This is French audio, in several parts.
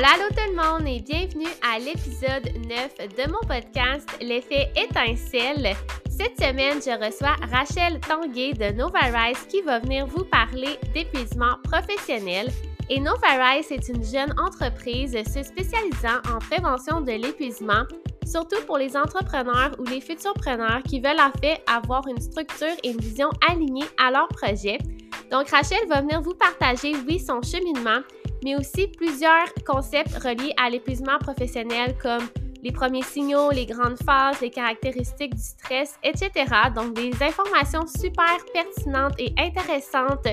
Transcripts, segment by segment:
Allô tout le monde et bienvenue à l'épisode 9 de mon podcast L'effet étincelle. Cette semaine, je reçois Rachel Tanguay de Novarise qui va venir vous parler d'épuisement professionnel. Et Novarise est une jeune entreprise se spécialisant en prévention de l'épuisement, surtout pour les entrepreneurs ou les futurs preneurs qui veulent en fait avoir une structure et une vision alignée à leur projet. Donc Rachel va venir vous partager, oui, son cheminement, mais aussi plusieurs concepts reliés à l'épuisement professionnel comme les premiers signaux, les grandes phases, les caractéristiques du stress, etc. Donc des informations super pertinentes et intéressantes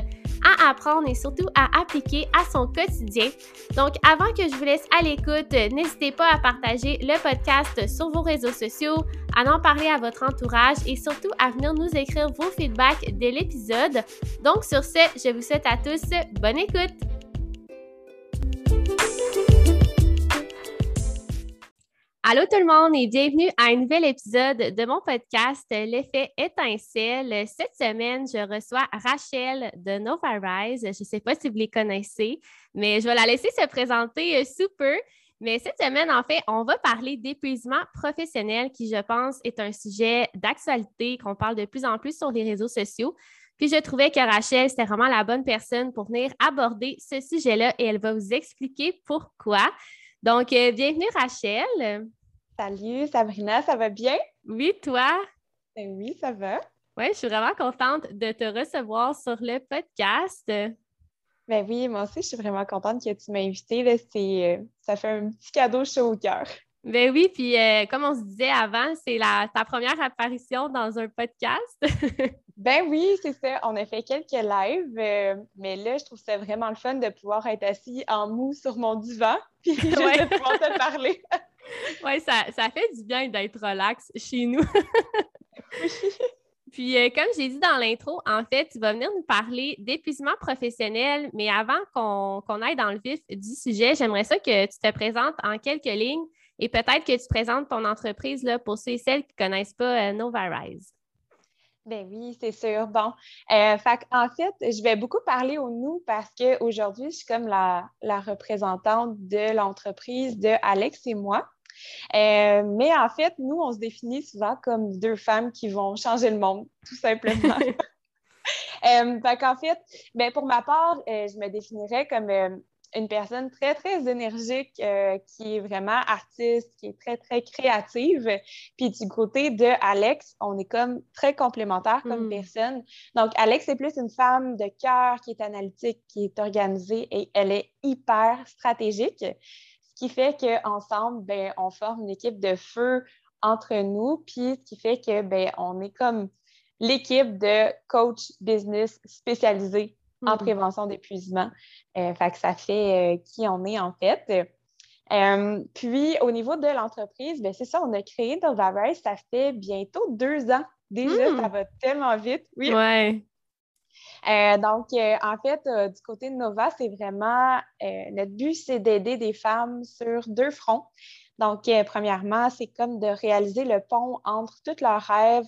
à apprendre et surtout à appliquer à son quotidien. Donc avant que je vous laisse à l'écoute, n'hésitez pas à partager le podcast sur vos réseaux sociaux, à en parler à votre entourage et surtout à venir nous écrire vos feedbacks de l'épisode. Donc sur ce, je vous souhaite à tous bonne écoute. Allô tout le monde et bienvenue à un nouvel épisode de mon podcast L'effet étincelle. Cette semaine, je reçois Rachel de Nova Rise. Je ne sais pas si vous les connaissez, mais je vais la laisser se présenter euh, sous peu. Mais cette semaine, en fait, on va parler d'épuisement professionnel qui, je pense, est un sujet d'actualité qu'on parle de plus en plus sur les réseaux sociaux. Puis je trouvais que Rachel, c'était vraiment la bonne personne pour venir aborder ce sujet-là et elle va vous expliquer pourquoi. Donc, euh, bienvenue Rachel. Salut Sabrina, ça va bien? Oui, toi? Ben oui, ça va. Oui, je suis vraiment contente de te recevoir sur le podcast. Ben oui, moi aussi, je suis vraiment contente que tu m'as invitée. Euh, ça fait un petit cadeau chaud au cœur. Ben oui, puis euh, comme on se disait avant, c'est ta première apparition dans un podcast. ben oui, c'est ça. On a fait quelques lives, euh, mais là, je trouve ça vraiment le fun de pouvoir être assis en mou sur mon divan, puis de pouvoir te parler. oui, ça, ça, fait du bien d'être relax chez nous. Puis, euh, comme j'ai dit dans l'intro, en fait, tu vas venir nous parler d'épuisement professionnel, mais avant qu'on aille dans le vif du sujet, j'aimerais ça que tu te présentes en quelques lignes et peut-être que tu présentes ton entreprise là, pour ceux et celles qui ne connaissent pas euh, Novarise. Ben oui, c'est sûr. Bon, euh, en fait, je vais beaucoup parler au nous parce qu'aujourd'hui, je suis comme la, la représentante de l'entreprise de Alex et moi. Euh, mais en fait, nous, on se définit souvent comme deux femmes qui vont changer le monde, tout simplement. euh, en fait, ben, pour ma part, euh, je me définirais comme une personne très, très énergique, qui est vraiment artiste, qui est très, très créative. Puis du côté de Alex, on est comme très complémentaires comme hmm. personne. Donc, Alex est plus une femme de cœur qui est analytique, qui est organisée et elle est hyper stratégique qui fait qu'ensemble, ben, on forme une équipe de feu entre nous, puis ce qui fait que ben, on est comme l'équipe de coach business spécialisée en mm-hmm. prévention d'épuisement. Euh, fait que ça fait euh, qui on est en fait. Euh, puis au niveau de l'entreprise, ben, c'est ça, on a créé Race, ça fait bientôt deux ans. Déjà, mm. ça va tellement vite. Oui. Ouais. Donc, en fait, du côté de Nova, c'est vraiment notre but, c'est d'aider des femmes sur deux fronts. Donc, premièrement, c'est comme de réaliser le pont entre tous leurs rêves,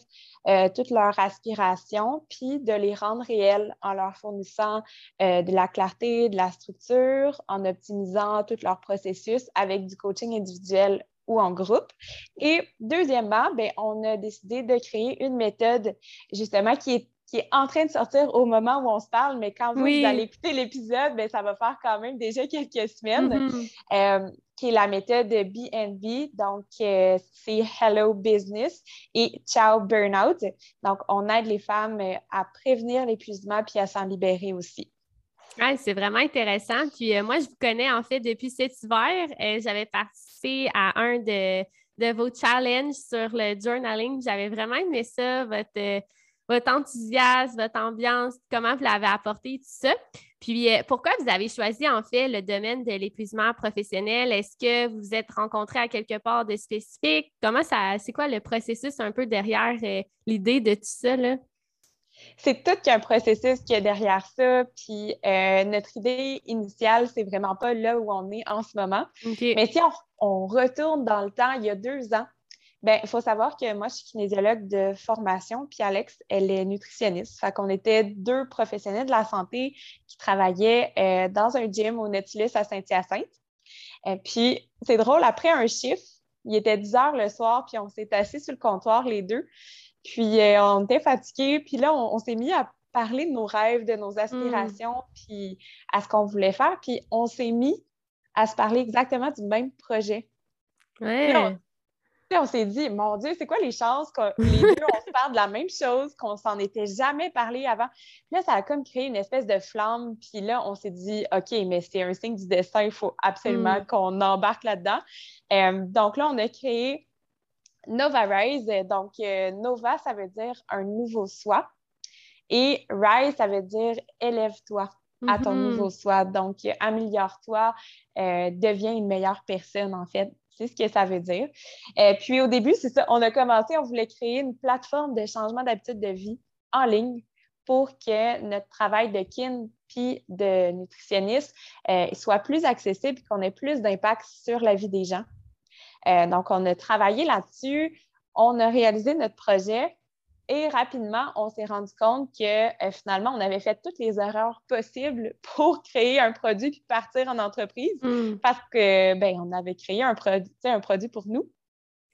toutes leurs aspirations, puis de les rendre réels en leur fournissant de la clarté, de la structure, en optimisant tout leur processus avec du coaching individuel ou en groupe. Et deuxièmement, ben, on a décidé de créer une méthode justement qui est qui est en train de sortir au moment où on se parle, mais quand vous, allez écouter l'épisode, ben, ça va faire quand même déjà quelques semaines, mm-hmm. euh, qui est la méthode de BNB. Donc, euh, c'est Hello Business et Ciao Burnout. Donc, on aide les femmes euh, à prévenir l'épuisement puis à s'en libérer aussi. c'est vraiment intéressant. Puis moi, je vous connais en fait depuis cet hiver. J'avais participé à un de, de vos challenges sur le journaling. J'avais vraiment aimé ça, votre votre enthousiasme, votre ambiance, comment vous l'avez apporté, tout ça. Puis, euh, pourquoi vous avez choisi en fait le domaine de l'épuisement professionnel? Est-ce que vous vous êtes rencontré à quelque part de spécifique? Comment ça, c'est quoi le processus un peu derrière euh, l'idée de tout ça? Là? C'est tout qu'un processus qui est derrière ça. Puis euh, notre idée initiale, c'est vraiment pas là où on est en ce moment. Mais si on, retourne dans le temps, il y a deux ans, Bien, il faut savoir que moi, je suis kinésiologue de formation, puis Alex, elle est nutritionniste. Fait qu'on était deux professionnels de la santé qui travaillaient euh, dans un gym au Nautilus à Saint-Hyacinthe. Et puis, c'est drôle, après un chiffre, il était 10 heures le soir, puis on s'est assis sur le comptoir les deux. Puis euh, on était fatigués, puis là, on, s'est mis à parler de nos rêves, de nos aspirations, mm. puis à ce qu'on voulait faire. Puis on s'est mis à se parler exactement du même projet. Ouais on s'est dit, mon Dieu, c'est quoi les chances que les deux, on se parle de la même chose, qu'on s'en était jamais parlé avant? là, ça a comme créé une espèce de flamme. Puis là, on s'est dit, OK, mais c'est un signe du destin, il faut absolument mm. qu'on embarque là-dedans. Euh, donc là, on a créé Nova Rise. Donc, euh, Nova, ça veut dire un nouveau soi. Et Rise, ça veut dire élève-toi à ton mm-hmm. nouveau soi. Donc, améliore-toi, euh, deviens une meilleure personne, en fait. C'est ce que ça veut dire. Euh, puis au début, c'est ça, on a commencé, on voulait créer une plateforme de changement d'habitude de vie en ligne pour que notre travail de kin puis de nutritionniste euh, soit plus accessible et qu'on ait plus d'impact sur la vie des gens. Euh, donc, on a travaillé là-dessus, on a réalisé notre projet, et rapidement, on s'est rendu compte que euh, finalement, on avait fait toutes les erreurs possibles pour créer un produit puis partir en entreprise hmm. parce que ben, on avait créé un produit, un produit pour nous.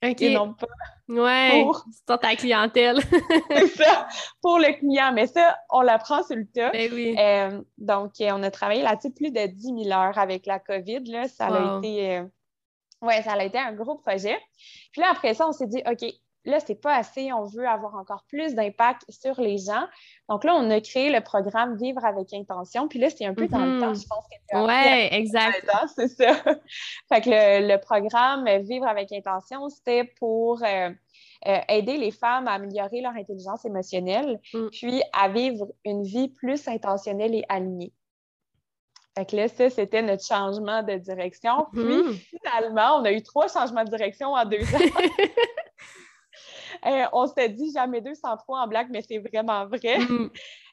Et non pas ouais, pour ta clientèle. c'est ça, pour le client. Mais ça, on l'apprend sur le tas. Ben oui. Euh, donc, euh, on a travaillé là-dessus plus de 10 000 heures avec la COVID. Là. Ça a été. ouais, ça a été un gros projet. Puis là, après ça, on s'est dit, OK, là, c'est pas assez, on veut avoir encore plus d'impact sur les gens. Donc là, on a créé le programme Vivre avec intention. Puis là, c'est un peu dans le temps, mhm. je pense que Oui, exact. C'est ça. fait que le, programme Vivre avec intention, c'était pour euh, euh, aider les femmes à améliorer leur intelligence émotionnelle, mm. puis à vivre une vie plus intentionnelle et alignée. Fait que là, ça, c'était notre changement de direction. Puis, mhm. finalement, on a eu trois changements de direction en deux ans. Euh, on s'était dit jamais 203 en blague, mais c'est vraiment vrai. Mm.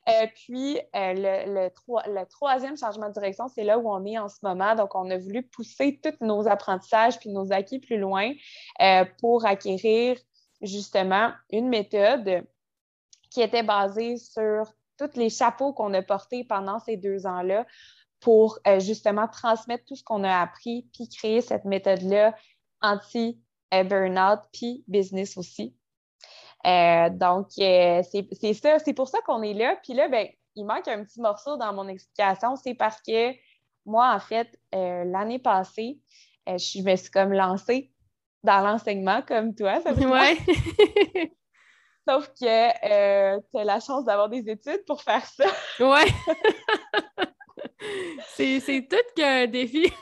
Euh, puis, euh, le, troisième changement de direction, c'est là où on est en ce moment. Donc, on a voulu pousser tous nos apprentissages puis nos acquis plus loin pour acquérir justement une méthode qui était basée sur tous les chapeaux qu'on a portés pendant ces deux ans-là pour justement transmettre tout ce qu'on a appris puis créer cette méthode-là anti-burnout puis business aussi. Euh, donc, euh, c'est ça, c'est pour ça qu'on est là. Puis là, ben, il manque un petit morceau dans mon explication. C'est parce que moi, en fait, euh, l'année passée, je me suis comme lancée dans l'enseignement comme toi. Ça ouais. Sauf que tu as la chance d'avoir des études pour faire ça. ouais. c'est tout qu'un défi.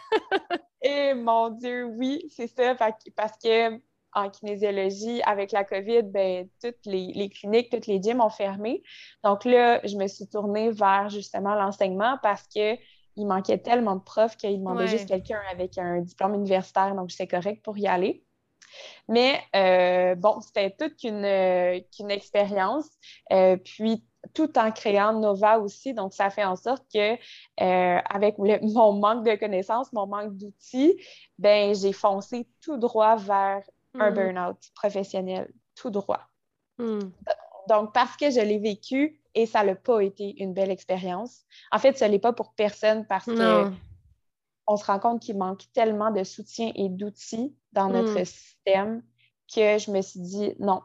Et mon Dieu, oui, c'est ça. Parce que en kinésiologie, avec la COVID, ben, toutes les, cliniques, toutes les gyms ont fermé. Donc là, je me suis tournée vers justement l'enseignement parce qu'il manquait tellement de profs qu'il demandait juste quelqu'un avec un diplôme universitaire, donc j'étais correcte pour y aller. Mais euh, bon, c'était toute une, expérience. Euh, puis tout en créant Nova aussi. Donc, ça fait en sorte que, euh, avec mon manque de connaissances, mon manque d'outils, ben j'ai foncé tout droit vers un mm. burn-out professionnel tout droit. Mm. Donc, parce que je l'ai vécu et ça n'a pas été une belle expérience. En fait, ce n'est pas pour personne parce qu'on on se rend compte qu'il manque tellement de soutien et d'outils dans notre mm. système que je me suis dit non,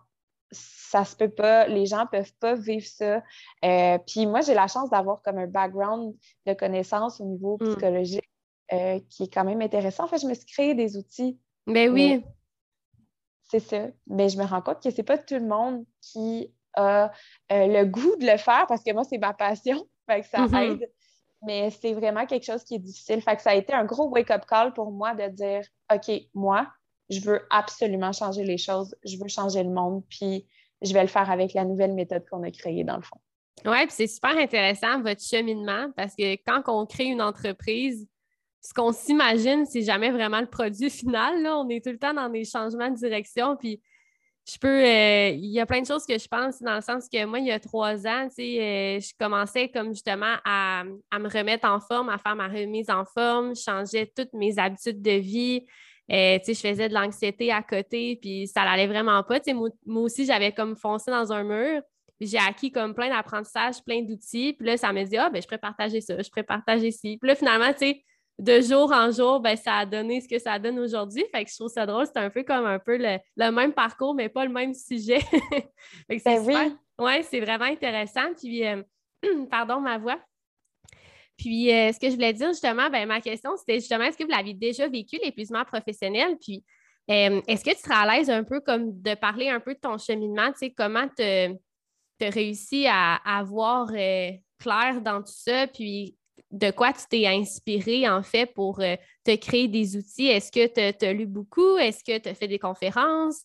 ça se peut pas, les gens peuvent pas vivre ça. Euh, puis moi, j'ai la chance d'avoir comme un background de connaissances au niveau psychologique euh, qui est quand même intéressant. En fait, je me suis créé des outils. Ben oui. C'est ça. Mais je me rends compte que c'est pas tout le monde qui a euh, le goût de le faire parce que moi, c'est ma passion. Fait que ça mm-hmm. aide. Mais c'est vraiment quelque chose qui est difficile. Fait que ça a été un gros wake-up call pour moi de dire OK, moi, je veux absolument changer les choses. Je veux changer le monde. Puis je vais le faire avec la nouvelle méthode qu'on a créée, dans le fond. Oui, puis c'est super intéressant, votre cheminement, parce que quand on crée une entreprise, ce qu'on s'imagine, c'est jamais vraiment le produit final. Là. On est tout le temps dans des changements de direction. Puis je peux. Euh, il y a plein de choses que je pense dans le sens que moi, il y a trois ans, euh, je commençais comme justement à, me remettre en forme, à faire ma remise en forme. Je changeais toutes mes habitudes de vie. Euh, je faisais de l'anxiété à côté, puis ça n'allait vraiment pas. Moi, moi, aussi, j'avais comme foncé dans un mur. J'ai acquis comme plein d'apprentissages, plein d'outils. Puis là, ça me dit, ah, ben, je pourrais partager ça, je pourrais partager ci. Puis là, finalement, tu sais, de jour en jour, ben, ça a donné ce que ça donne aujourd'hui. Fait que je trouve ça drôle. C'est un peu comme un peu le, même parcours, mais pas le même sujet. fait que c'est ben oui. c'est vraiment intéressant. Puis, euh, pardon, ma voix. Puis, euh, ce que je voulais dire justement, ben, ma question, c'était justement, est-ce que vous l'avez déjà vécu, l'épuisement professionnel? Puis, euh, est-ce que tu seras à l'aise un peu comme de parler un peu de ton cheminement, tu sais, comment tu as réussi à, à voir clair dans tout ça, puis de quoi tu t'es inspiré en fait pour euh, te créer des outils? Est-ce que tu as, lu beaucoup? Est-ce que tu as fait des conférences?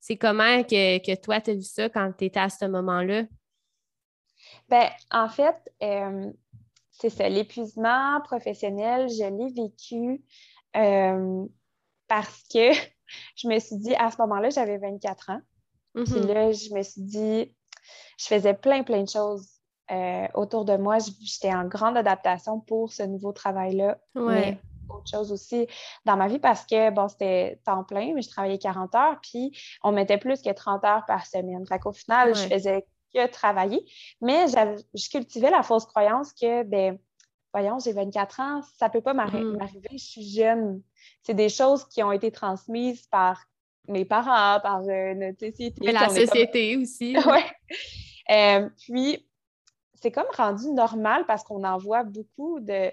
C'est comment que, toi, tu as vu ça quand tu étais à ce moment-là? Ben, en fait, euh, c'est ça. L'épuisement professionnel, je l'ai vécu euh, parce que je me suis dit, à ce moment-là, j'avais 24 ans. Puis mm-hmm. là, je me suis dit, je faisais plein, plein de choses euh, autour de moi, j'étais en grande adaptation pour ce nouveau travail-là. Mais autre chose aussi dans ma vie parce que, bon, c'était temps plein, mais je travaillais 40 heures, puis on mettait plus que 30 heures par semaine. Fait qu'au final, je faisais que travailler, mais je cultivais la fausse croyance que, ben, voyons, j'ai 24 ans, ça peut pas mm. m'arriver, je suis jeune. C'est des choses qui ont été transmises par mes parents, par euh, notre société. Mais la société aussi. oui. Euh, puis, c'est comme rendu normal parce qu'on en voit beaucoup de,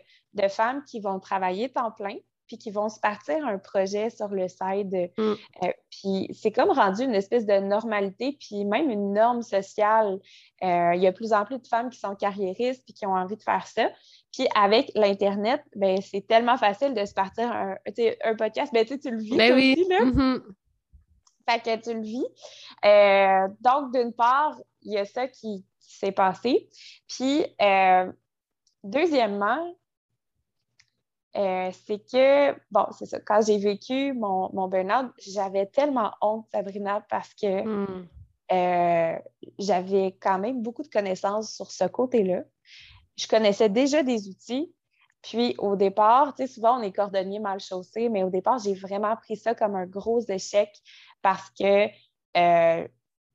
femmes qui vont travailler temps plein puis qui vont se partir un projet sur le side. Mm. Euh, puis c'est comme rendu une espèce de normalité, puis même une norme sociale. Euh, il y a de plus en plus de femmes qui sont carriéristes puis qui ont envie de faire ça. Puis avec l'Internet, ben, c'est tellement facile de se partir un, un podcast. Ben, tu le vis ben aussi, là. Mm-hmm. Fait que tu le vis. Euh, donc, d'une part, il y a ça qui, s'est passé. Puis, euh, deuxièmement, euh, c'est que, bon, c'est ça, quand j'ai vécu mon, mon burn-out, j'avais tellement honte, Sabrina, parce que hmm. euh, j'avais quand même beaucoup de connaissances sur ce côté-là. Je connaissais déjà des outils. Puis au départ, tu sais, souvent on est cordonnier mal chaussé, mais au départ, j'ai vraiment pris ça comme un gros échec parce que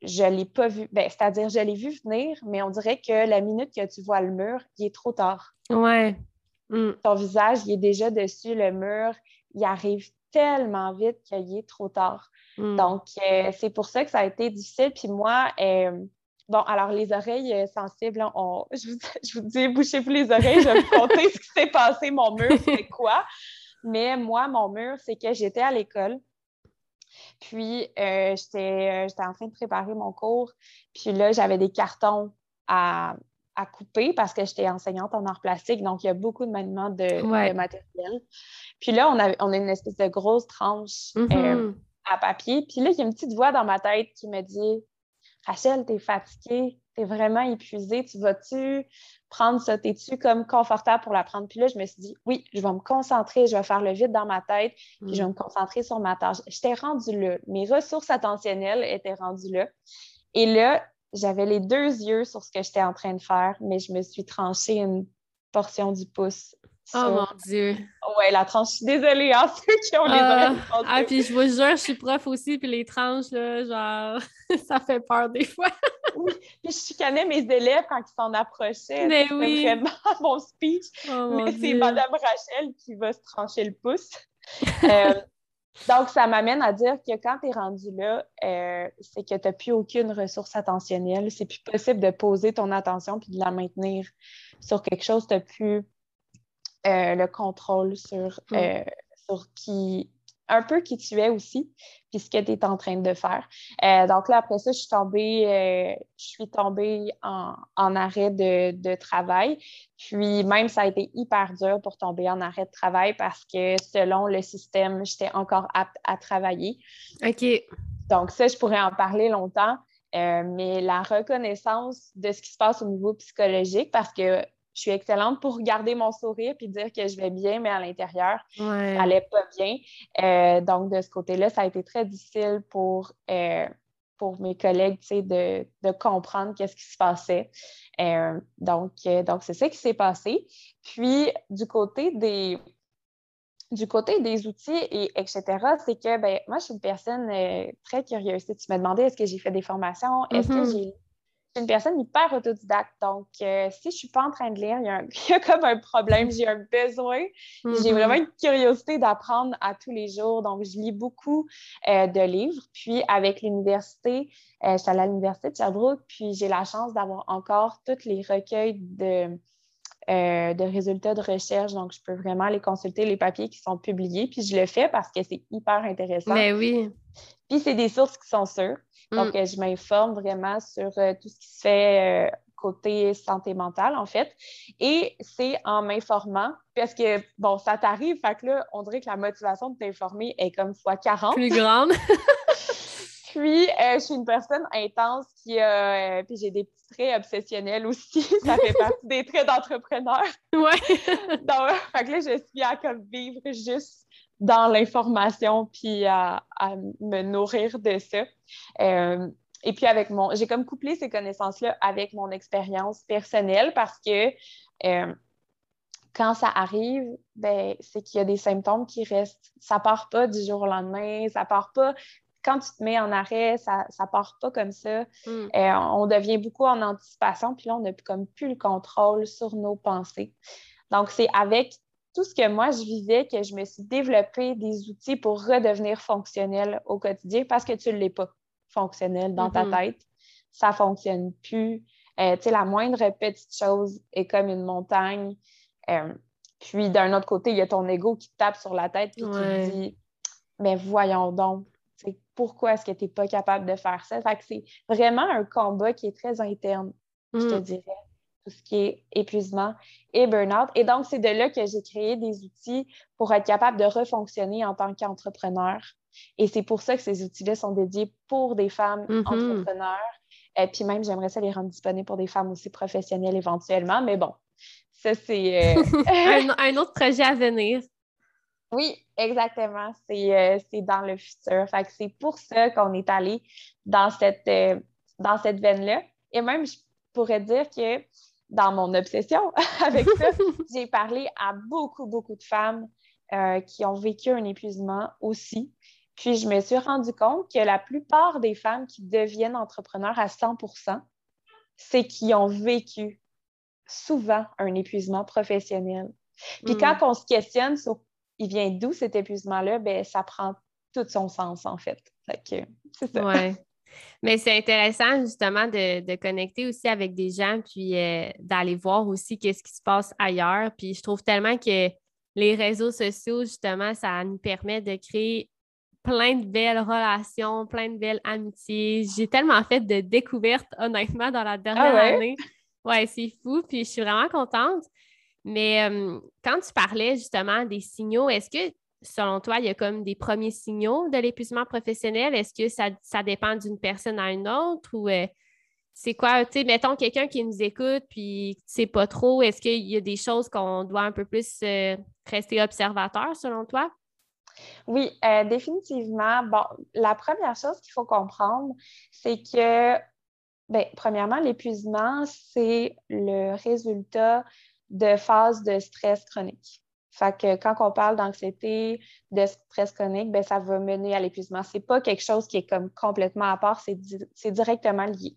je ne l'ai pas vu. Ben, c'est-à-dire, je l'ai vu venir, mais on dirait que la minute que tu vois le mur, il est trop tard. Ouais. Mm. Ton visage, il est déjà dessus le mur. Il arrive tellement vite qu'il est trop tard. Mm. Donc, euh, c'est pour ça que ça a été difficile. Puis moi, euh, bon, alors les oreilles euh, sensibles, je, vous, je, vous, dis, bouchez-vous les oreilles, je vais vous conter ce qui s'est passé. Mon mur, c'est quoi? Mais moi, mon mur, c'est que j'étais à l'école. Puis, euh, euh, j'étais en train de préparer mon cours. Puis là, j'avais des cartons à, couper parce que j'étais enseignante en art plastique. Donc, il y a beaucoup de maniements de, matériel. Puis là, on a, on a une espèce de grosse tranche euh, mm-hmm. à papier. Puis là, il y a une petite voix dans ma tête qui me dit Rachel, t'es fatiguée, t'es vraiment épuisée, tu vas-tu prendre ça? T'es-tu comme confortable pour la prendre? Puis là, je me suis dit, oui, je vais me concentrer, je vais faire le vide dans ma tête, puis je vais mm. me concentrer sur ma tâche. J'étais rendue là. Mes ressources attentionnelles étaient rendues là. Et là, j'avais les deux yeux sur ce que j'étais en train de faire, mais je me suis tranchée une portion du pouce Oh mon Dieu. Ouais, la tranche. Je suis désolée, hein, ceux qui ont les ah, ah, puis je vous jure, je suis prof aussi, puis les tranches, là, genre, ça fait peur des fois. oui, puis je chicanais mes élèves quand ils s'en approchaient. Mais oui. vraiment mon speech. Oh, mais c'est Madame Rachel qui va se trancher le pouce. Euh, donc, ça m'amène à dire que quand tu es rendu là, euh, c'est que tu n'as plus aucune ressource attentionnelle. C'est plus possible de poser ton attention puis de la maintenir sur quelque chose. Tu n'as plus euh, le contrôle sur, mm. euh, sur qui, un peu qui tu es aussi, puis ce que tu es en train de faire. Euh, donc là, après ça, je suis tombée, je suis tombée en, arrêt de, travail. Puis même, ça a été hyper dur pour tomber en arrêt de travail parce que selon le système, j'étais encore apte à travailler. OK. Donc ça, je pourrais en parler longtemps. mais la reconnaissance de ce qui se passe au niveau psychologique, parce que je suis excellente pour garder mon sourire puis dire que je vais bien, mais à l'intérieur, ça n'allait pas bien. Euh, donc, de ce côté-là, ça a été très difficile pour, euh, pour mes collègues de, de comprendre qu'est-ce qui se passait. Euh, donc, donc c'est ça qui s'est passé. Puis, du côté des, du côté des outils, et etc., c'est que ben, moi, je suis une personne très curieuse. Tu m'as demandé est-ce que j'ai fait des formations, est-ce que mm-hmm. J'ai suis une personne hyper autodidacte. Donc, euh, si je ne suis pas en train de lire, il y, a, comme un problème, j'ai un besoin. J'ai mm-hmm. vraiment une curiosité d'apprendre à tous les jours. Donc, je lis beaucoup euh, de livres. Puis, avec l'université, euh, je suis allée à l'université de Sherbrooke, puis j'ai la chance d'avoir encore tous les recueils de, de résultats de recherche. Donc, je peux vraiment aller consulter les papiers qui sont publiés. Puis, je le fais parce que c'est hyper intéressant. Mais oui. Puis, c'est des sources qui sont sûres. Donc, mm. je m'informe vraiment sur euh, tout ce qui se fait euh, côté santé mentale, en fait. Et c'est en m'informant, parce que, bon, ça t'arrive, fait que là, on dirait que la motivation de t'informer est comme fois 40. Plus grande. Puis, euh, je suis une personne intense qui a. puis j'ai des petits traits obsessionnels aussi. Ça fait partie des traits d'entrepreneur. Ouais. Donc, fait que là, je suis à comme vivre juste dans l'information puis à, me nourrir de ça. Euh, et puis avec mon, j'ai comme couplé ces connaissances-là avec mon expérience personnelle parce que euh, quand ça arrive, ben, c'est qu'il y a des symptômes qui restent. Ça part pas du jour au lendemain, ça part pas. Quand tu te mets en arrêt, ça, ça part pas comme ça. Mm. Euh, on devient beaucoup en anticipation, puis là, on n'a comme plus le contrôle sur nos pensées. Donc, c'est avec tout ce que moi je vivais que je me suis développé des outils pour redevenir fonctionnel au quotidien parce que tu ne l'es pas fonctionnel dans ta mm-hmm. tête. Ça ne fonctionne plus. Euh, tu sais, la moindre petite chose est comme une montagne. Euh, puis d'un autre côté, il y a ton ego qui te tape sur la tête et qui te dit Mais voyons donc, pourquoi est-ce que tu n'es pas capable de faire ça? Fait que c'est vraiment un combat qui est très interne, je te mm. Ce qui est épuisement et burn-out. Et donc, c'est de là que j'ai créé des outils pour être capable de refonctionner en tant qu'entrepreneur. Et c'est pour ça que ces outils-là sont dédiés pour des femmes mm-hmm. entrepreneurs. Et puis même, j'aimerais ça les rendre disponibles pour des femmes aussi professionnelles éventuellement. Mais bon, ça, c'est... Euh, un, autre projet à venir. Oui, exactement. Euh, c'est dans le futur. Fait que c'est pour ça qu'on est allé dans cette, euh, dans cette veine-là. Et même, je pourrais dire que dans mon obsession avec ça, j'ai parlé à beaucoup, beaucoup de femmes euh, qui ont vécu un épuisement aussi. Puis je me suis rendu compte que la plupart des femmes qui deviennent entrepreneurs à 100% c'est qui ont vécu souvent un épuisement professionnel. Puis quand hmm. on se questionne sur il vient d'où cet épuisement-là, ben ça prend tout son sens en fait. c'est ça. Ouais. Mais c'est intéressant justement de, connecter aussi avec des gens, puis euh, d'aller voir aussi qu'est-ce qui se passe ailleurs. Puis je trouve tellement que les réseaux sociaux, justement, ça nous permet de créer plein de belles relations, plein de belles amitiés. J'ai tellement fait de découvertes, honnêtement, dans la dernière ah année. Ouais, c'est fou, puis je suis vraiment contente. Mais euh, quand tu parlais justement des signaux, est-ce que selon toi, il y a comme des premiers signaux de l'épuisement professionnel? Est-ce que ça, dépend d'une personne à une autre ou euh, c'est quoi, tu sais, mettons quelqu'un qui nous écoute puis tu sais pas trop, est-ce qu'il y a des choses qu'on doit un peu plus euh, rester observateur selon toi? Oui, euh, définitivement. Bon, la première chose qu'il faut comprendre, c'est que, bien, premièrement, l'épuisement, c'est le résultat de phases de stress chronique. Fait que quand on parle d'anxiété, de stress chronique, ben, ça va mener à l'épuisement. Ce n'est pas quelque chose qui est comme complètement à part, c'est directement lié.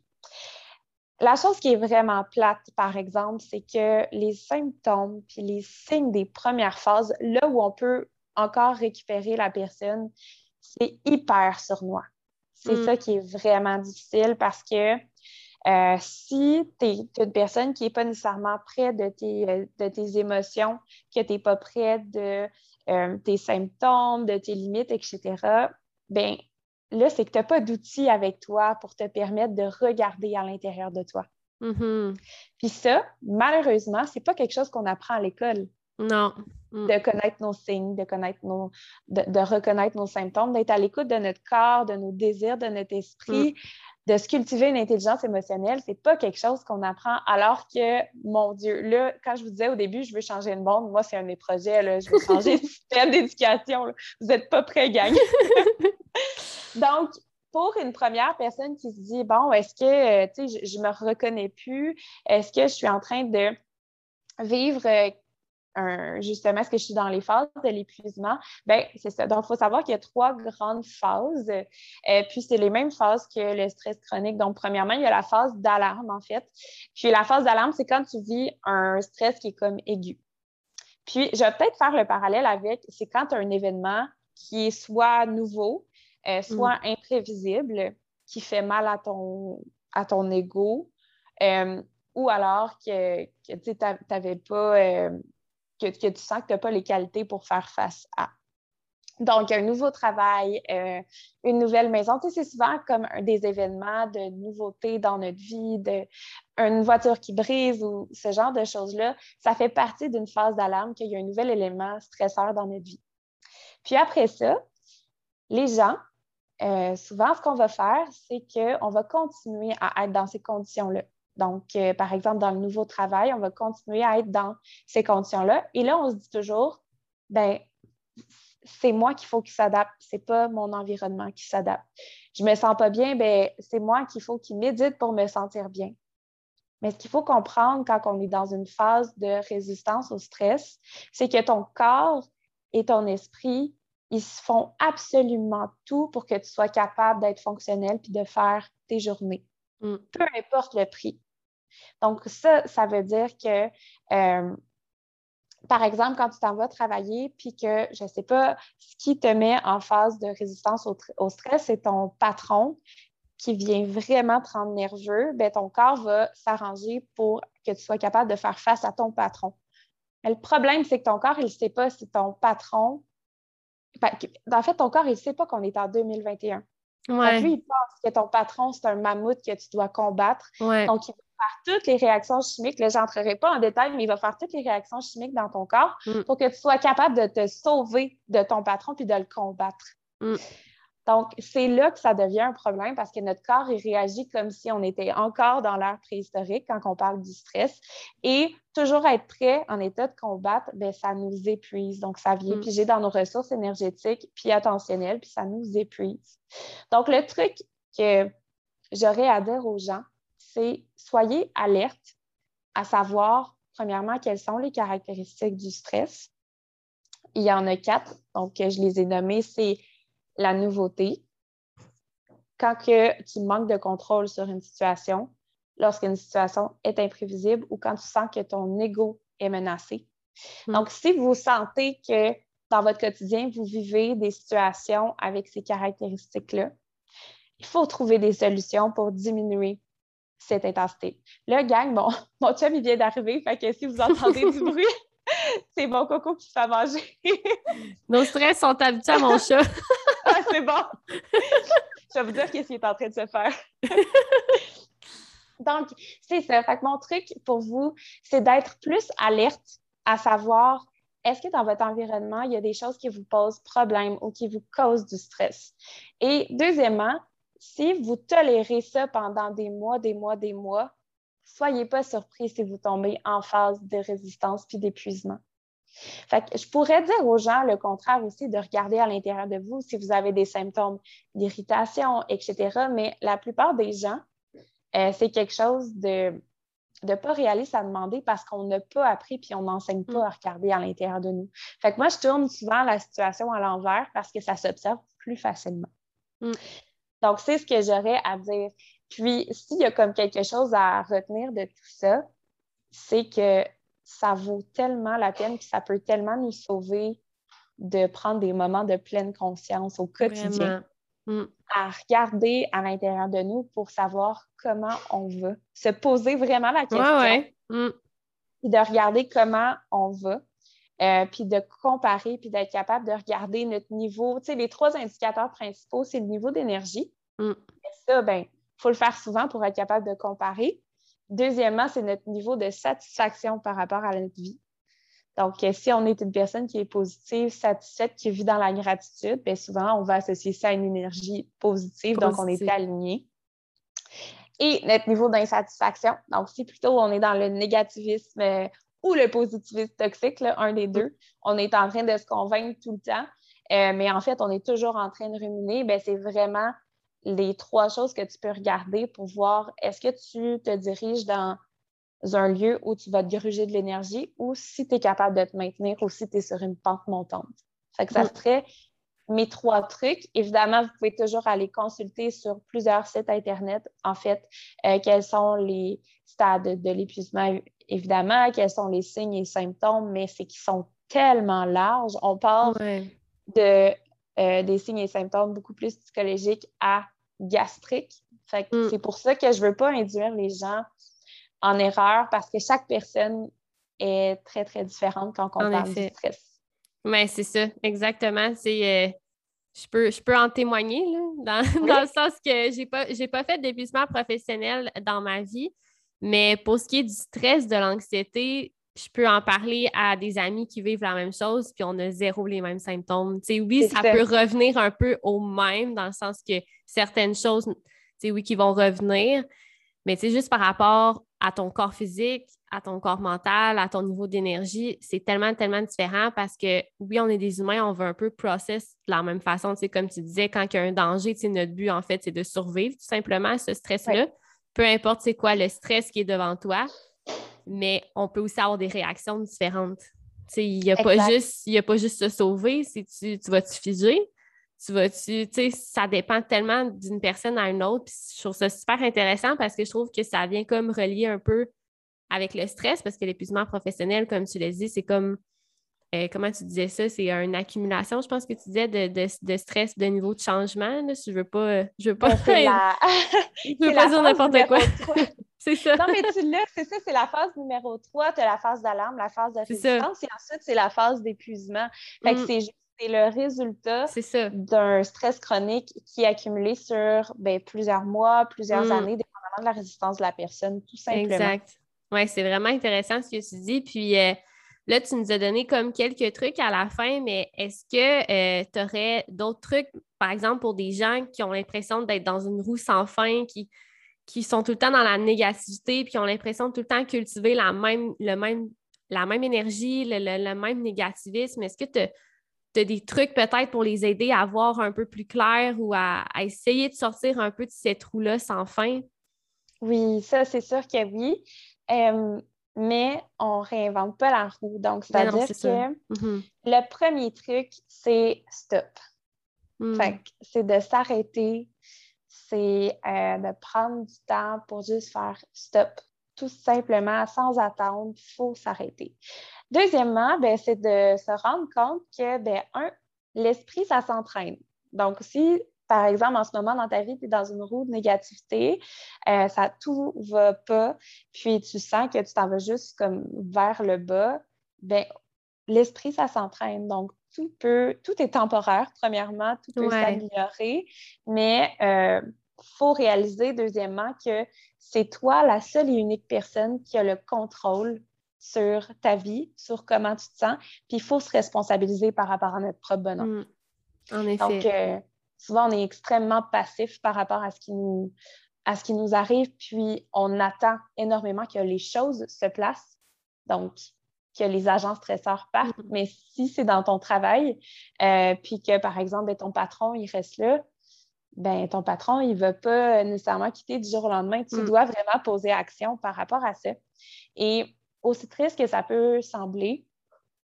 La chose qui est vraiment plate, par exemple, c'est que les symptômes puis les signes des premières phases, là où on peut encore récupérer la personne, c'est hyper sournois. C'est mm. ça qui est vraiment difficile parce que euh, si tu es, une personne qui n'est pas nécessairement près de tes, euh, de tes émotions, que tu n'es pas près de euh, tes symptômes, de tes limites, etc., bien là, c'est que tu n'as pas d'outils avec toi pour te permettre de regarder à l'intérieur de toi. Mm-hmm. Puis ça, malheureusement, ce n'est pas quelque chose qu'on apprend à l'école. Non. Mm. De connaître nos signes, de connaître nos, de, reconnaître nos symptômes, d'être à l'écoute de notre corps, de nos désirs, de notre esprit, mm de se cultiver une intelligence émotionnelle, c'est pas quelque chose qu'on apprend alors que, mon Dieu, là, quand je vous disais au début, je veux changer le monde, moi, c'est un de mes projets, là, je veux changer le système d'éducation. Vous n'êtes pas prêts, gang. Donc, pour une première personne qui se dit, bon, est-ce que, euh, tu sais, je, ne me reconnais plus, est-ce que je suis en train de vivre justement, est-ce que je suis dans les phases de l'épuisement? Bien, c'est ça. Donc, il faut savoir qu'il y a trois grandes phases. Euh, puis, c'est les mêmes phases que le stress chronique. Donc, premièrement, il y a la phase d'alarme, en fait. Puis, la phase d'alarme, c'est quand tu vis un stress qui est comme aigu. Puis, je vais peut-être faire le parallèle avec, c'est quand tu as un événement qui est soit nouveau, euh, soit mm. imprévisible, qui fait mal à ton, à ton ego, euh, ou alors que, que tu n'avais pas que, tu sens que tu n'as pas les qualités pour faire face à. Donc, un nouveau travail, euh, une nouvelle maison, c'est souvent comme des événements de nouveautés dans notre vie, une voiture qui brise ou ce genre de choses-là. Ça fait partie d'une phase d'alarme qu'il y a un nouvel élément stresseur dans notre vie. Puis après ça, les gens, euh, souvent, ce qu'on va faire, c'est qu'on va continuer à être dans ces conditions-là. Donc, euh, par exemple, dans le nouveau travail, on va continuer à être dans ces conditions-là. Et là, on se dit toujours, ben, c'est moi qu'il faut qu'il s'adapte, c'est pas mon environnement qui s'adapte. Je me sens pas bien, ben, c'est moi qu'il faut qu'il médite pour me sentir bien. Mais ce qu'il faut comprendre quand on est dans une phase de résistance au stress, c'est que ton corps et ton esprit, ils font absolument tout pour que tu sois capable d'être fonctionnel puis de faire tes journées. Mm. peu importe le prix. Donc, ça, ça veut dire que, euh, par exemple, quand tu t'en vas travailler, puis que, je ne sais pas, ce qui te met en phase de résistance au, stress, c'est ton patron qui vient vraiment te rendre nerveux, bien, ton corps va s'arranger pour que tu sois capable de faire face à ton patron. Mais le problème, c'est que ton corps, il ne sait pas si ton patron. Ben, en fait, ton corps, il ne sait pas qu'on est en 2021. Lui, il pense que ton patron, c'est un mammouth que tu dois combattre. Donc, il va faire toutes les réactions chimiques. Là, je n'entrerai pas en détail, mais il va faire toutes les réactions chimiques dans ton corps mm. pour que tu sois capable de te sauver de ton patron puis de le combattre. Mm. Donc, c'est là que ça devient un problème parce que notre corps, il réagit comme si on était encore dans l'ère préhistorique quand on parle du stress. Et toujours être prêt en état de combattre, bien, ça nous épuise. Donc, ça vient mm. piger dans nos ressources énergétiques puis attentionnelles, puis ça nous épuise. Donc, le truc que j'aurais à dire aux gens, c'est soyez alerte à savoir, premièrement, quelles sont les caractéristiques du stress. Il y en a quatre, donc je les ai nommées, c'est la nouveauté, quand que tu manques de contrôle sur une situation, lorsqu'une situation est imprévisible ou quand tu sens que ton ego est menacé. Hmm. Donc, si vous sentez que dans votre quotidien, vous vivez des situations avec ces caractéristiques-là, il faut trouver des solutions pour diminuer cette intensité. Là, gang, bon, mon chum, il vient d'arriver, fait que si vous entendez du bruit, c'est mon coco qui fait manger. Nos stress sont habitués à mon chat. C'est bon. Je vais vous dire qu'est-ce qu'il est en train de se faire. Donc, c'est ça. Fait que mon truc pour vous, c'est d'être plus alerte à savoir est-ce que dans votre environnement, il y a des choses qui vous posent problème ou qui vous causent du stress? Et deuxièmement, si vous tolérez ça pendant des mois, des mois, des mois, soyez pas surpris si vous tombez en phase de résistance puis d'épuisement. Fait je pourrais dire aux gens le contraire aussi, de regarder à l'intérieur de vous si vous avez des symptômes d'irritation, etc. Mais la plupart des gens, euh, c'est quelque chose de de pas réaliste à demander parce qu'on n'a pas appris puis on n'enseigne pas mm. à regarder à l'intérieur de nous. Fait que moi, je tourne souvent la situation à l'envers parce que ça s'observe plus facilement. Mm. Donc, c'est ce que j'aurais à dire. Puis, s'il y a comme quelque chose à retenir de tout ça, c'est que ça vaut tellement la peine, puis ça peut tellement nous sauver de prendre des moments de pleine conscience au quotidien. Mm. À regarder à l'intérieur de nous pour savoir comment on va. Se poser vraiment la question. Ouais, mm. Puis de regarder comment on va. Euh, puis de comparer, puis d'être capable de regarder notre niveau. Tu sais, les trois indicateurs principaux, c'est le niveau d'énergie. Mm. Ça, ben, faut le faire souvent pour être capable de comparer. Deuxièmement, c'est notre niveau de satisfaction par rapport à notre vie. Donc, euh, si on est une personne qui est positive, satisfaite, qui vit dans la gratitude, bien souvent, on va associer ça à une énergie positive, donc on est aligné. Et notre niveau d'insatisfaction, donc si plutôt on est dans le négativisme euh, ou le positivisme toxique, un des deux, on est en train de se convaincre tout le temps, euh, mais en fait, on est toujours en train de ruminer, ben, c'est vraiment les trois choses que tu peux regarder pour voir est-ce que tu te diriges dans un lieu où tu vas te gruger de l'énergie ou si tu es capable de te maintenir ou si tu es sur une pente montante? Fait que ça mm. serait mes trois trucs. Évidemment, vous pouvez toujours aller consulter sur plusieurs sites Internet, en fait, euh, quels sont les stades de l'épuisement, évidemment, quels sont les signes et symptômes, mais c'est qu'ils sont tellement larges. On parle de, euh, des signes et symptômes beaucoup plus psychologiques à gastriques. Mm. C'est pour ça que je ne veux pas induire les gens en erreur parce que chaque personne est très, très différente quand on parle du stress. Oui, c'est ça, exactement. C'est, euh, je, peux, je peux en témoigner dans, le sens que j'ai pas, pas fait d'épuisement professionnel dans ma vie, mais pour ce qui est du stress, de l'anxiété, je peux en parler à des amis qui vivent la même chose, puis on a zéro les mêmes symptômes. oui, ça, peut revenir un peu au même, dans le sens que certaines choses, oui, qui vont revenir, mais c'est juste par rapport à ton corps physique, à ton corps mental, à ton niveau d'énergie, c'est tellement, tellement différent parce que oui, on est des humains, on veut un peu process de la même façon. Comme tu disais, quand il y a un danger, notre but, en fait, c'est de survivre tout simplement ce stress-là. Peu importe c'est quoi le stress qui est devant toi, mais on peut aussi avoir des réactions différentes. Il n'y a, pas juste, a pas juste se sauver, si tu, tu vas te figer? Tu vas-tu, tu sais, ça dépend tellement d'une personne à une autre. Puis je trouve ça super intéressant parce que je trouve que ça vient comme relier un peu avec le stress parce que l'épuisement professionnel, comme tu l'as dit, c'est comme, euh, comment tu disais ça, c'est une accumulation, je pense que tu disais, de, stress de niveau de changement. Là, je veux pas, je veux pas, je veux pas dire n'importe quoi. c'est ça. Non, mais tu l'as, c'est ça, c'est la phase numéro 3, tu as la phase d'alarme, la phase de résistance, et ensuite, c'est la phase d'épuisement. Fait que mm. c'est juste c'est le résultat d'un stress chronique qui est accumulé sur ben, plusieurs mois, plusieurs mm. années, dépendamment de la résistance de la personne, tout simplement. Exact. Oui, c'est vraiment intéressant ce que tu dis. Puis euh, là, tu nous as donné comme quelques trucs à la fin, mais est-ce que euh, tu aurais d'autres trucs, par exemple, pour des gens qui ont l'impression d'être dans une roue sans fin, qui, sont tout le temps dans la négativité, puis qui ont l'impression de tout le temps cultiver la même, énergie, le, même négativisme? Est-ce que tu as des trucs peut-être pour les aider à voir un peu plus clair ou à, essayer de sortir un peu de cette roue-là sans fin? Oui, ça, c'est sûr que oui. Mais on ne réinvente pas la roue. Donc, ben c'est-à-dire que mm-hmm. le premier truc, c'est stop. Mm. c'est de s'arrêter, c'est euh, de prendre du temps pour juste faire stop. Tout simplement, sans attendre, il faut s'arrêter. Deuxièmement, ben, c'est de se rendre compte que, ben, un, l'esprit, ça s'entraîne. Donc, si, par exemple, en ce moment dans ta vie, tu es dans une roue de négativité, euh, ça tout va pas, puis tu sens que tu t'en vas juste comme vers le bas, ben, l'esprit, ça s'entraîne. Donc, tout peut, tout est temporaire, premièrement, tout peut s'améliorer, mais il euh, faut réaliser, deuxièmement, que c'est toi la seule et unique personne qui a le contrôle sur ta vie, sur comment tu te sens, puis il faut se responsabiliser par rapport à notre propre bonheur. Mm. En effet. Donc, euh, souvent, on est extrêmement passif par rapport à ce qui nous, à ce qui nous arrive, puis on attend énormément que les choses se placent, donc que les agents stresseurs partent. Mm. Mais si c'est dans ton travail, euh, puis que, par exemple, ben, ton patron, il reste là, ben, ton patron, il ne va pas nécessairement quitter du jour au lendemain. Tu mm. dois vraiment poser action par rapport à ça. Et aussi triste que ça peut sembler,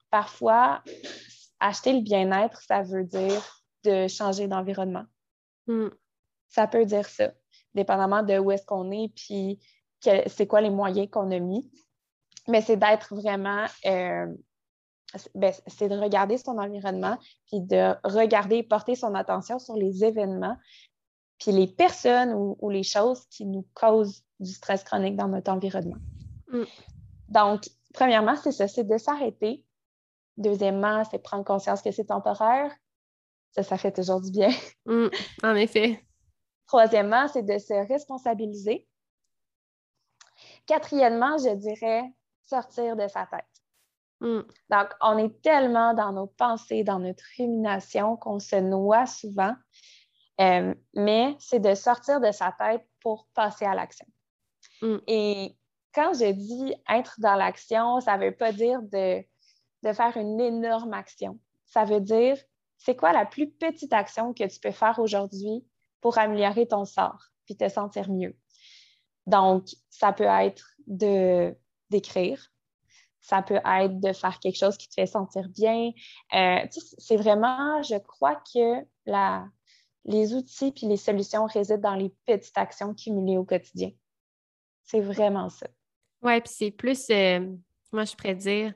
parfois, acheter le bien-être, ça veut dire de changer d'environnement. Hmm. Ça peut dire ça, dépendamment de où est-ce qu'on est, puis c'est quoi les moyens qu'on a mis. Mais c'est d'être vraiment, euh, ben, c'est de regarder son environnement, puis de regarder et porter son attention sur les événements, puis les personnes ou, les choses qui nous causent du stress chronique dans notre environnement. Hmm. Donc, premièrement, c'est ça, c'est de s'arrêter. Deuxièmement, c'est prendre conscience que c'est temporaire. Ça, ça fait toujours du bien. Mm, en effet. Troisièmement, c'est de se responsabiliser. Quatrièmement, je dirais sortir de sa tête. Mm. Donc, on est tellement dans nos pensées, dans notre rumination qu'on se noie souvent, euh, mais c'est de sortir de sa tête pour passer à l'action. Mm. Et quand je dis être dans l'action, ça ne veut pas dire de, faire une énorme action. Ça veut dire, c'est quoi la plus petite action que tu peux faire aujourd'hui pour améliorer ton sort puis te sentir mieux? Donc, ça peut être de d'écrire. Ça peut être de faire quelque chose qui te fait sentir bien. Euh, c'est vraiment, je crois que la, les outils puis les solutions résident dans les petites actions cumulées au quotidien. C'est vraiment ça. Oui, puis c'est plus, euh, moi je pourrais dire,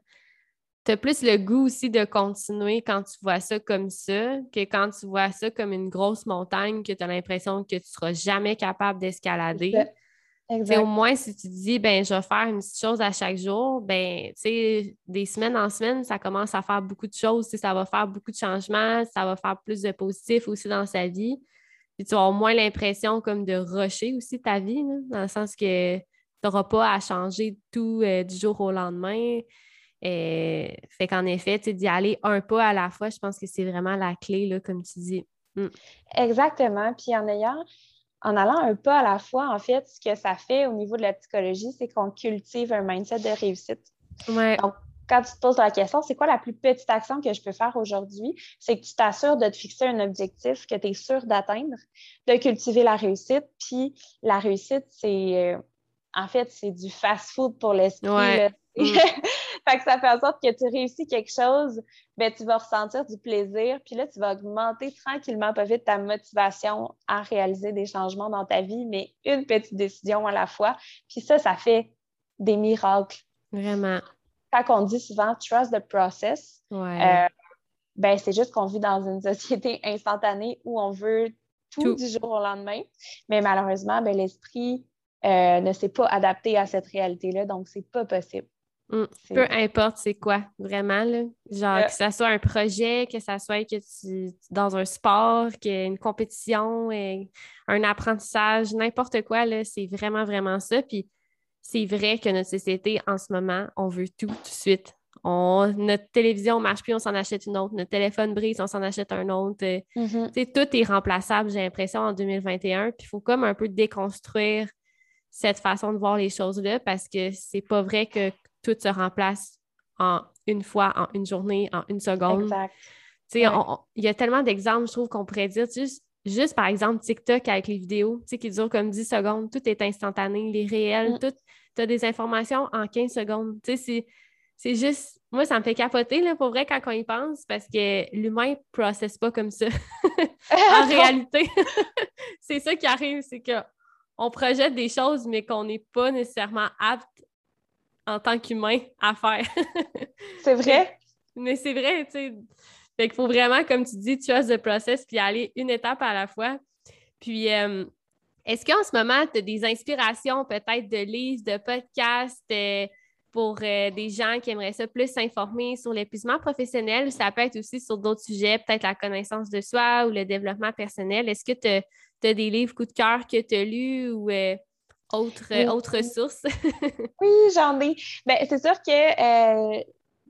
tu as plus le goût aussi de continuer quand tu vois ça comme ça que quand tu vois ça comme une grosse montagne que tu as l'impression que tu ne seras jamais capable d'escalader. Au moins, si tu dis, ben, je vais faire une petite chose à chaque jour, ben, des semaines en semaine, ça commence à faire beaucoup de choses. Ça va faire beaucoup de changements, ça va faire plus de positif aussi dans sa vie. Puis tu vas moins l'impression comme de rusher aussi ta vie, dans le sens que tu n'auras pas à changer tout euh, du jour au lendemain. Euh, fait qu'en effet, d'y aller un pas à la fois, je pense que c'est vraiment la clé, là, comme tu dis. Mm. Exactement. Puis en ayant en allant un pas à la fois, en fait, ce que ça fait au niveau de la psychologie, c'est qu'on cultive un mindset de réussite. Donc, quand tu te poses la question, c'est quoi la plus petite action que je peux faire aujourd'hui? C'est que tu t'assures de te fixer un objectif que tu es sûr d'atteindre, de cultiver la réussite. Puis la réussite, c'est euh, en fait, c'est du fast-food pour l'esprit. Mm. fait que ça fait en sorte que tu réussis quelque chose, ben, tu vas ressentir du plaisir, puis là, tu vas augmenter tranquillement, pas vite, ta motivation à réaliser des changements dans ta vie, mais une petite décision à la fois. Puis ça, ça fait des miracles. Vraiment. Quand on dit souvent trust the process, euh, ben, c'est juste qu'on vit dans une société instantanée où on veut tout, du jour au lendemain. Mais malheureusement, ben, l'esprit euh, ne s'est pas adapté à cette réalité-là, donc c'est pas possible. Mm. Peu importe c'est quoi, vraiment. Là. Genre, que ça soit un projet, que ça soit que tu dans un sport, une compétition, un apprentissage, n'importe quoi, c'est vraiment, vraiment ça. Puis c'est vrai que notre société, en ce moment, on veut tout tout de suite. On, notre télévision ne marche plus, on s'en achète une autre. Notre téléphone brise, on s'en achète un autre. Mm-hmm. Tout est remplaçable, j'ai l'impression, en 2021. Puis il faut comme un peu déconstruire cette façon de voir les choses-là parce que c'est pas vrai que tout se remplace en une fois, en une journée, en une seconde. Exact. Il y a tellement d'exemples, je trouve, qu'on pourrait dire. Juste, juste par exemple, TikTok avec les vidéos qui durent comme 10 secondes, tout est instantané, les réels, mm. tout. Tu as des informations en 15 secondes. C'est juste, moi, ça me fait capoter, là, pour vrai, quand on y pense, parce que l'humain ne processe pas comme ça. en réalité, c'est ça qui arrive, c'est qu'on projette des choses, mais qu'on n'est pas nécessairement apte en tant qu'humain à faire. c'est vrai? Mais c'est vrai, tu sais. Fait qu'il faut vraiment, comme tu dis, trust the process puis aller une étape à la fois. Puis, euh, est-ce qu'en ce moment, tu as des inspirations peut-être de livres, de podcasts euh, pour euh, des gens qui aimeraient ça plus s'informer sur l'épuisement professionnel? Ça peut être aussi sur d'autres sujets, peut-être la connaissance de soi ou le développement personnel. Est-ce que tu as, des livres coup de cœur que tu as lus ou autre, euh, autre source? oui, j'en ai. Ben, c'est sûr que euh,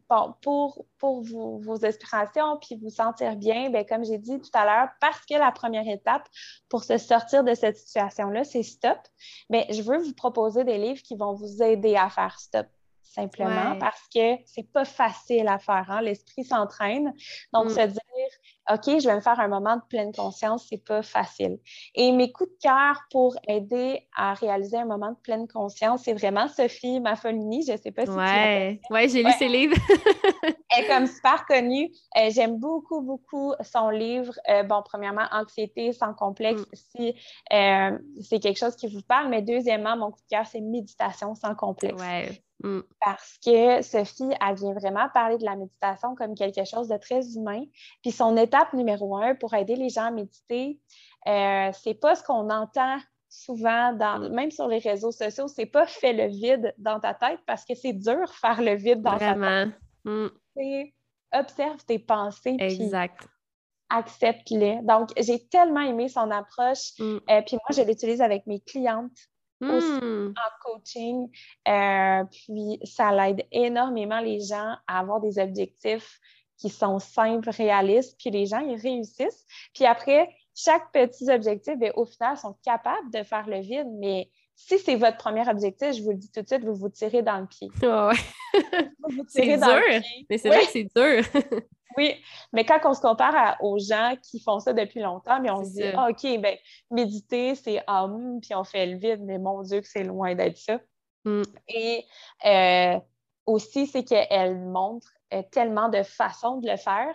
bon, pour, pour vos, vos, aspirations puis vous sentir bien, ben, comme j'ai dit tout à l'heure, parce que la première étape pour se sortir de cette situation-là, c'est stop, mais je veux vous proposer des livres qui vont vous aider à faire stop simplement parce que c'est pas facile à faire. Hein? L'esprit s'entraîne. Donc, mm. se dire, OK, je vais me faire un moment de pleine conscience, c'est pas facile. Et mes coups de cœur pour aider à réaliser un moment de pleine conscience, c'est vraiment Sophie Maffolini. Je sais pas si ouais. tu Oui, j'ai lu ses livres. Elle est comme super connue. Euh, j'aime beaucoup, beaucoup son livre. Euh, bon, premièrement, Anxiété sans complexe, mm. si euh, c'est quelque chose qui vous parle. Mais deuxièmement, mon coup de cœur, c'est Méditation sans complexe. Ouais. Mm. Parce que Sophie, elle vient vraiment parler de la méditation comme quelque chose de très humain. Puis son étape numéro un pour aider les gens à méditer, euh, c'est pas ce qu'on entend souvent, dans, même sur les réseaux sociaux, c'est pas fais le vide dans ta tête parce que c'est dur faire le vide dans ta tête. Mm. C'est observe tes pensées. Exact. Accepte-les. Donc, j'ai tellement aimé son approche. Mm. euh, puis moi, je l'utilise avec mes clientes Hmm. en coaching. Euh, puis ça l'aide énormément les gens à avoir des objectifs qui sont simples, réalistes, puis les gens, ils réussissent. Puis après, chaque petit objectif, bien, au final, sont capables de faire le vide, mais si c'est votre premier objectif, je vous le dis tout de suite, vous vous tirez dans le pied. c'est dur, mais c'est vrai que c'est dur. oui, mais quand on se compare aux gens qui font ça depuis longtemps, mais on se dit, ah, OK, ben méditer, c'est hum, puis on fait le vide, mais mon Dieu, que c'est loin d'être ça. Mm. Et euh, aussi, c'est qu'elle montre euh, tellement de façons de le faire.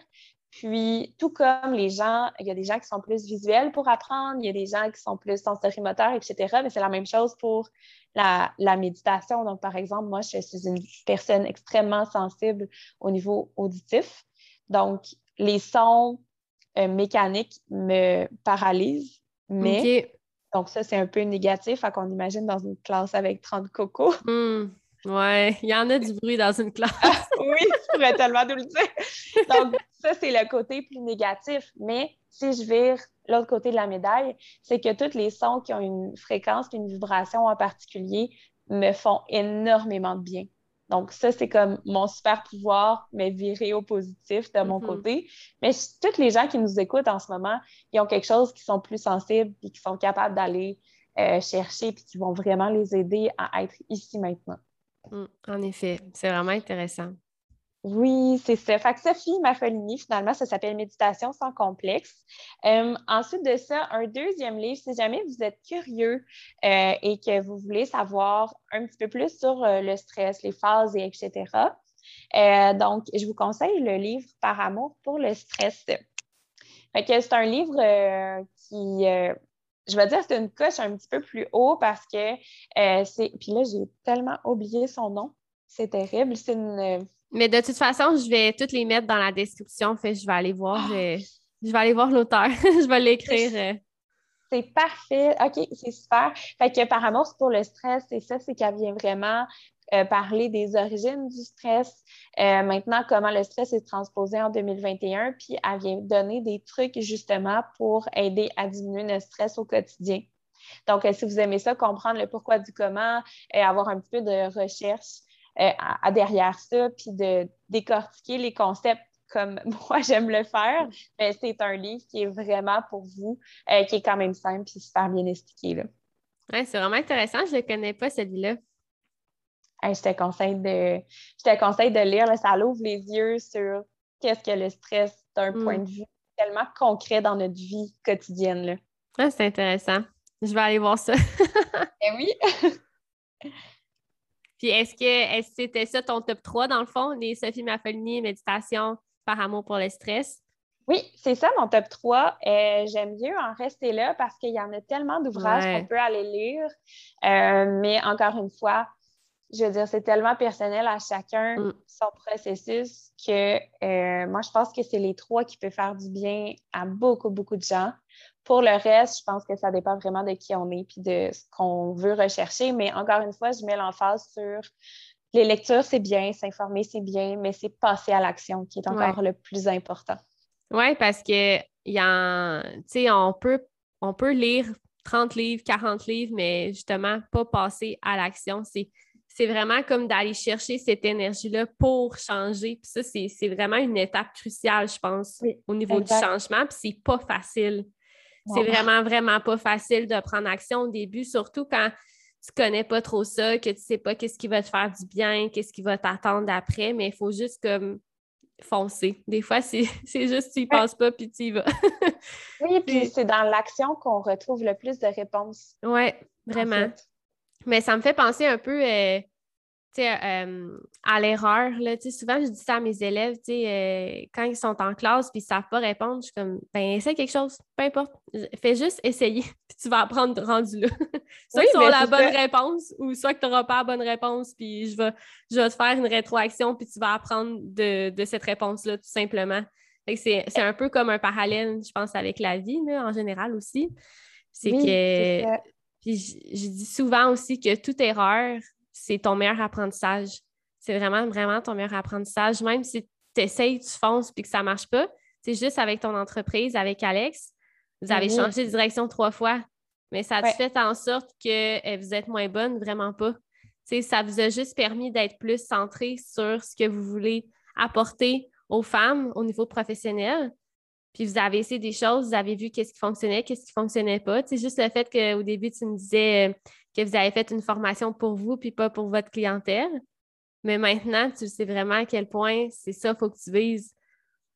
Puis, tout comme les gens, il y a des gens qui sont plus visuels pour apprendre, il y a des gens qui sont plus sensorimoteurs, etc. Mais c'est la même chose pour la, méditation. Donc, par exemple, moi, je suis une personne extrêmement sensible au niveau auditif. Donc, les sons euh, mécaniques me paralysent, mais donc ça, c'est un peu négatif, à qu'on imagine dans une classe avec 30 cocos. Hmm. Ouais, il y en a du bruit dans une classe. oui, je pourrais tellement nous le dire. Donc, ça, c'est le côté plus négatif. Mais si je vire l'autre côté de la médaille, c'est que tous les sons qui ont une fréquence, une vibration en particulier, me font énormément de bien. Donc, ça, c'est comme mon super pouvoir, mais viré au positif de mon mm-hmm. côté. Mais tous les gens qui nous écoutent en ce moment, ils ont quelque chose qui sont plus sensibles et qui sont capables d'aller euh, chercher puis qui vont vraiment les aider à être ici maintenant. Mm, en effet, c'est vraiment intéressant. Oui, c'est ça. Fait que Sophie Maffolini, finalement, ça s'appelle Méditation sans complexe. Euh, ensuite de ça, un deuxième livre, si jamais vous êtes curieux euh, et que vous voulez savoir un petit peu plus sur euh, le stress, les phases, et etc. donc, je vous conseille le livre Par amour pour le stress. C'est un livre qui, je vais dire, c'est une coche un petit peu plus haut parce que c'est. Puis là, j'ai tellement oublié son nom. C'est terrible. C'est une mais de toute façon, je vais toutes les mettre dans la description. Fait je vais aller voir. Ah! Je, vais aller voir l'auteur. je vais l'écrire. Euh. C'est parfait. OK, c'est super. Fait que par amour, pour le stress, c'est ça, c'est qu'elle vient vraiment euh, parler des origines du stress, euh, maintenant comment le stress est transposé en 2021, puis elle vient donner des trucs justement pour aider à diminuer le stress au quotidien. Donc, si vous aimez ça, comprendre le pourquoi du comment, et avoir un petit peu de recherche, euh, à, derrière ça, puis de décortiquer les concepts comme moi j'aime le faire, mais c'est un livre qui est vraiment pour vous, euh, qui est quand même simple et super bien expliqué. Oui, c'est vraiment intéressant. Je ne connais pas, celui-là. Je, te conseille de, je te conseille de lire. ça ouvre les yeux sur qu'est-ce que le stress d'un point mm. de vue tellement concret dans notre vie quotidienne. Là. Ah, c'est intéressant. Je vais aller voir ça. eh oui. Puis est-ce que c'était ça ton top 3 dans le fond, les Sophie Maffolini, méditation par amour pour le stress? Oui, c'est ça mon top 3. Euh, j'aime mieux en rester là parce qu'il y en a tellement d'ouvrages qu'on peut aller lire. Euh, mais encore une fois, je veux dire, c'est tellement personnel à chacun mm. son processus que euh, moi, je pense que c'est les trois qui peuvent faire du bien à beaucoup, beaucoup de gens. Pour le reste, je pense que ça dépend vraiment de qui on est puis de ce qu'on veut rechercher. Mais encore une fois, je mets l'emphase sur les lectures, c'est bien, s'informer, c'est bien, mais c'est passer à l'action qui est encore le plus important. Oui, parce que y a, on peut, on peut lire 30 livres, 40 livres, mais justement, pas passer à l'action. C'est c'est vraiment comme d'aller chercher cette énergie-là pour changer. Puis ça, c'est vraiment une étape cruciale, je pense, au niveau du changement. Puis c'est pas facile. C'est vraiment, vraiment pas facile de prendre action au début, surtout quand tu connais pas trop ça, que tu sais pas qu'est-ce qui va te faire du bien, qu'est-ce qui va t'attendre après, mais il faut juste comme foncer. Des fois, c'est juste tu y penses pas puis tu y vas. oui, puis c'est dans l'action qu'on retrouve le plus de réponses. Oui, vraiment. Mais ça me fait penser un peu euh, euh, à l'erreur. Souvent, je dis ça à mes élèves, euh, quand ils sont en classe et ils ne savent pas répondre, je suis comme, ben, essaie quelque chose, peu importe. Fais juste essayer, puis tu vas apprendre rendu là. soit tu auras la bonne réponse ou soit que tu n'auras pas la bonne réponse, puis je vais, je vais te faire une rétroaction, puis tu vas apprendre de, cette réponse-là, tout simplement. C'est un peu comme un parallèle, je pense, avec la vie, en général aussi. C'est que puis je, dis souvent aussi que toute erreur, c'est ton meilleur apprentissage. C'est vraiment, vraiment ton meilleur apprentissage. Même si tu essayes, tu fonces puis que ça ne marche pas, c'est juste avec ton entreprise, avec Alex, vous avez mm-hmm. changé de direction trois fois. Mais ça a fait en sorte que euh, vous êtes moins bonne? Vraiment pas. ça vous a juste permis d'être plus centré sur ce que vous voulez apporter aux femmes au niveau professionnel. Puis vous avez essayé des choses, vous avez vu qu'est-ce qui fonctionnait, qu'est-ce qui ne fonctionnait pas. C'est juste le fait qu'au début, tu me disais euh, que vous avez fait une formation pour vous puis pas pour votre clientèle. Mais maintenant, tu sais vraiment à quel point c'est ça, il faut que tu vises.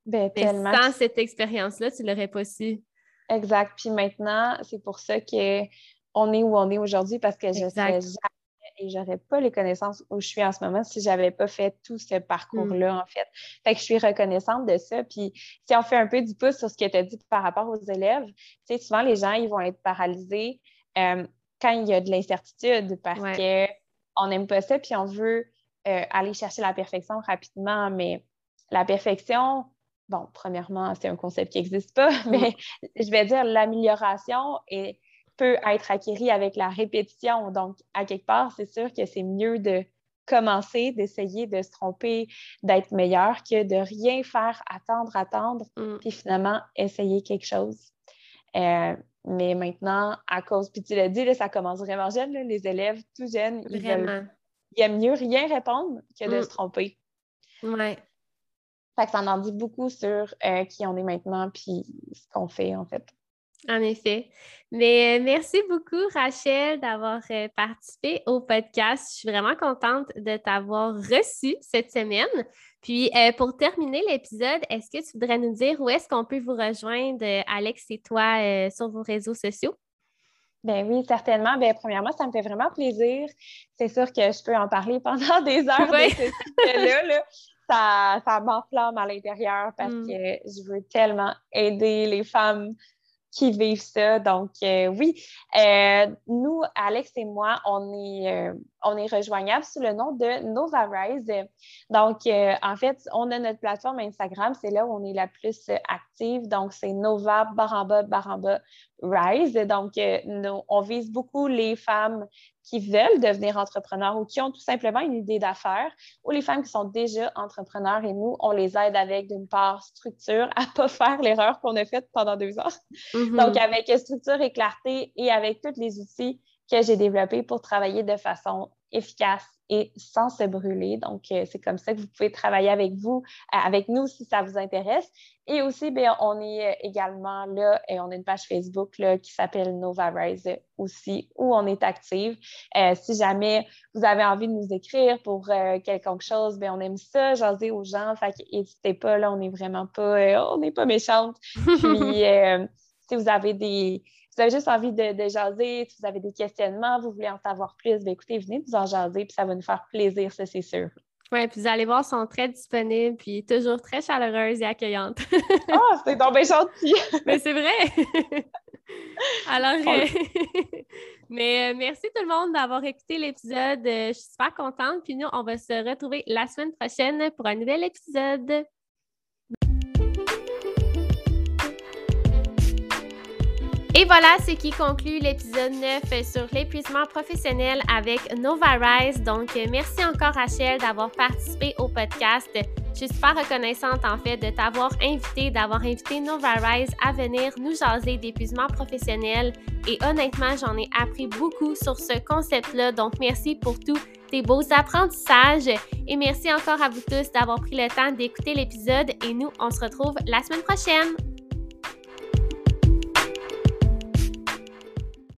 Ben, sans cette expérience-là, tu ne l'aurais pas su. Exact. Puis maintenant, c'est pour ça qu'on est où on est aujourd'hui parce que je ne serais jamais et j'aurais pas les connaissances où je suis en ce moment si j'avais pas fait tout ce parcours-là, mm. en fait. Fait que je suis reconnaissante de ça. Puis si on fait un peu du pouce sur ce que tu as dit par rapport aux élèves, tu sais, souvent les gens, ils vont être paralysés euh, quand il y a de l'incertitude parce qu'on n'aime pas ça, puis on veut euh, aller chercher la perfection rapidement, mais la perfection, bon, premièrement, c'est un concept qui n'existe pas, mais je vais dire l'amélioration peut être acquérie avec la répétition. Donc, à quelque part, c'est sûr que c'est mieux de commencer, d'essayer de se tromper, d'être meilleur que de rien faire, attendre, attendre, mm. puis finalement essayer quelque chose. Euh, mais maintenant, à cause, puis tu l'as dit, ça commence vraiment jeune, les élèves tout jeunes, ils, aiment mieux rien répondre que de mm. se tromper. Ouais. Fait que ça en dit beaucoup sur euh, qui on est maintenant puis ce qu'on fait, en fait. En effet. Mais euh, merci beaucoup, Rachel, d'avoir euh, participé au podcast. Je suis vraiment contente de t'avoir reçu cette semaine. Puis, pour terminer l'épisode, est-ce que tu voudrais nous dire où est-ce qu'on peut vous rejoindre, Alex et toi, sur vos réseaux sociaux? Ben oui, certainement. Ben, premièrement, ça me fait vraiment plaisir. C'est sûr que je peux en parler pendant des heures de ce sujet-là. Là ça, ça m'enflamme à l'intérieur parce mm. que je veux tellement aider les femmes qui vivent ça. Donc, euh, oui, euh, nous, Alex et moi, on est, euh, on est rejoignables sous le nom de Nova Rise. Donc, en fait, on a notre plateforme Instagram, c'est là où on est la plus active. Donc, c'est Nova Baramba Baramba Rise. Donc, on vise beaucoup les femmes qui veulent devenir entrepreneurs ou qui ont tout simplement une idée d'affaires, ou les femmes qui sont déjà entrepreneurs et nous, on les aide avec, d'une part, structure à ne pas faire l'erreur qu'on a faite pendant deux ans. Mm-hmm. Donc, avec structure et clarté et avec tous les outils que j'ai développés pour travailler de façon efficace et sans se brûler. Donc, euh, c'est comme ça que vous pouvez travailler avec vous, euh, avec nous si ça vous intéresse. Et aussi, bien, on est euh, également là et on a une page Facebook là, qui s'appelle Nova Rise aussi, où on est active. si jamais vous avez envie de nous écrire pour quelque chose, bien, on aime ça, jaser aux gens. Fait n'hésitez pas, là, on n'est vraiment pas, on n'est pas méchante. Puis, si vous avez des, vous avez juste envie de, jaser, si vous avez des questionnements, vous voulez en savoir plus, bien, écoutez, venez nous en jaser, puis ça va nous faire plaisir, ça, c'est sûr. Oui, puis vous allez voir, sont très disponibles, puis toujours très chaleureuses et accueillantes. Ah, oh, c'est donc bien gentil! Mais c'est vrai! Alors, euh, mais euh, merci tout le monde d'avoir écouté l'épisode. Euh, je suis super contente. Puis nous, on va se retrouver la semaine prochaine pour un nouvel épisode. Et voilà ce qui conclut l'épisode 9 sur l'épuisement professionnel avec Nova Rise. Donc, merci encore Rachel d'avoir participé au podcast. Je suis super reconnaissante en fait de t'avoir invité, d'avoir invité Nova Rise à venir nous jaser d'épuisement professionnel. Et honnêtement, j'en ai appris beaucoup sur ce concept-là. Donc, merci pour tous tes beaux apprentissages. Et merci encore à vous tous d'avoir pris le temps d'écouter l'épisode. Et nous, on se retrouve la semaine prochaine.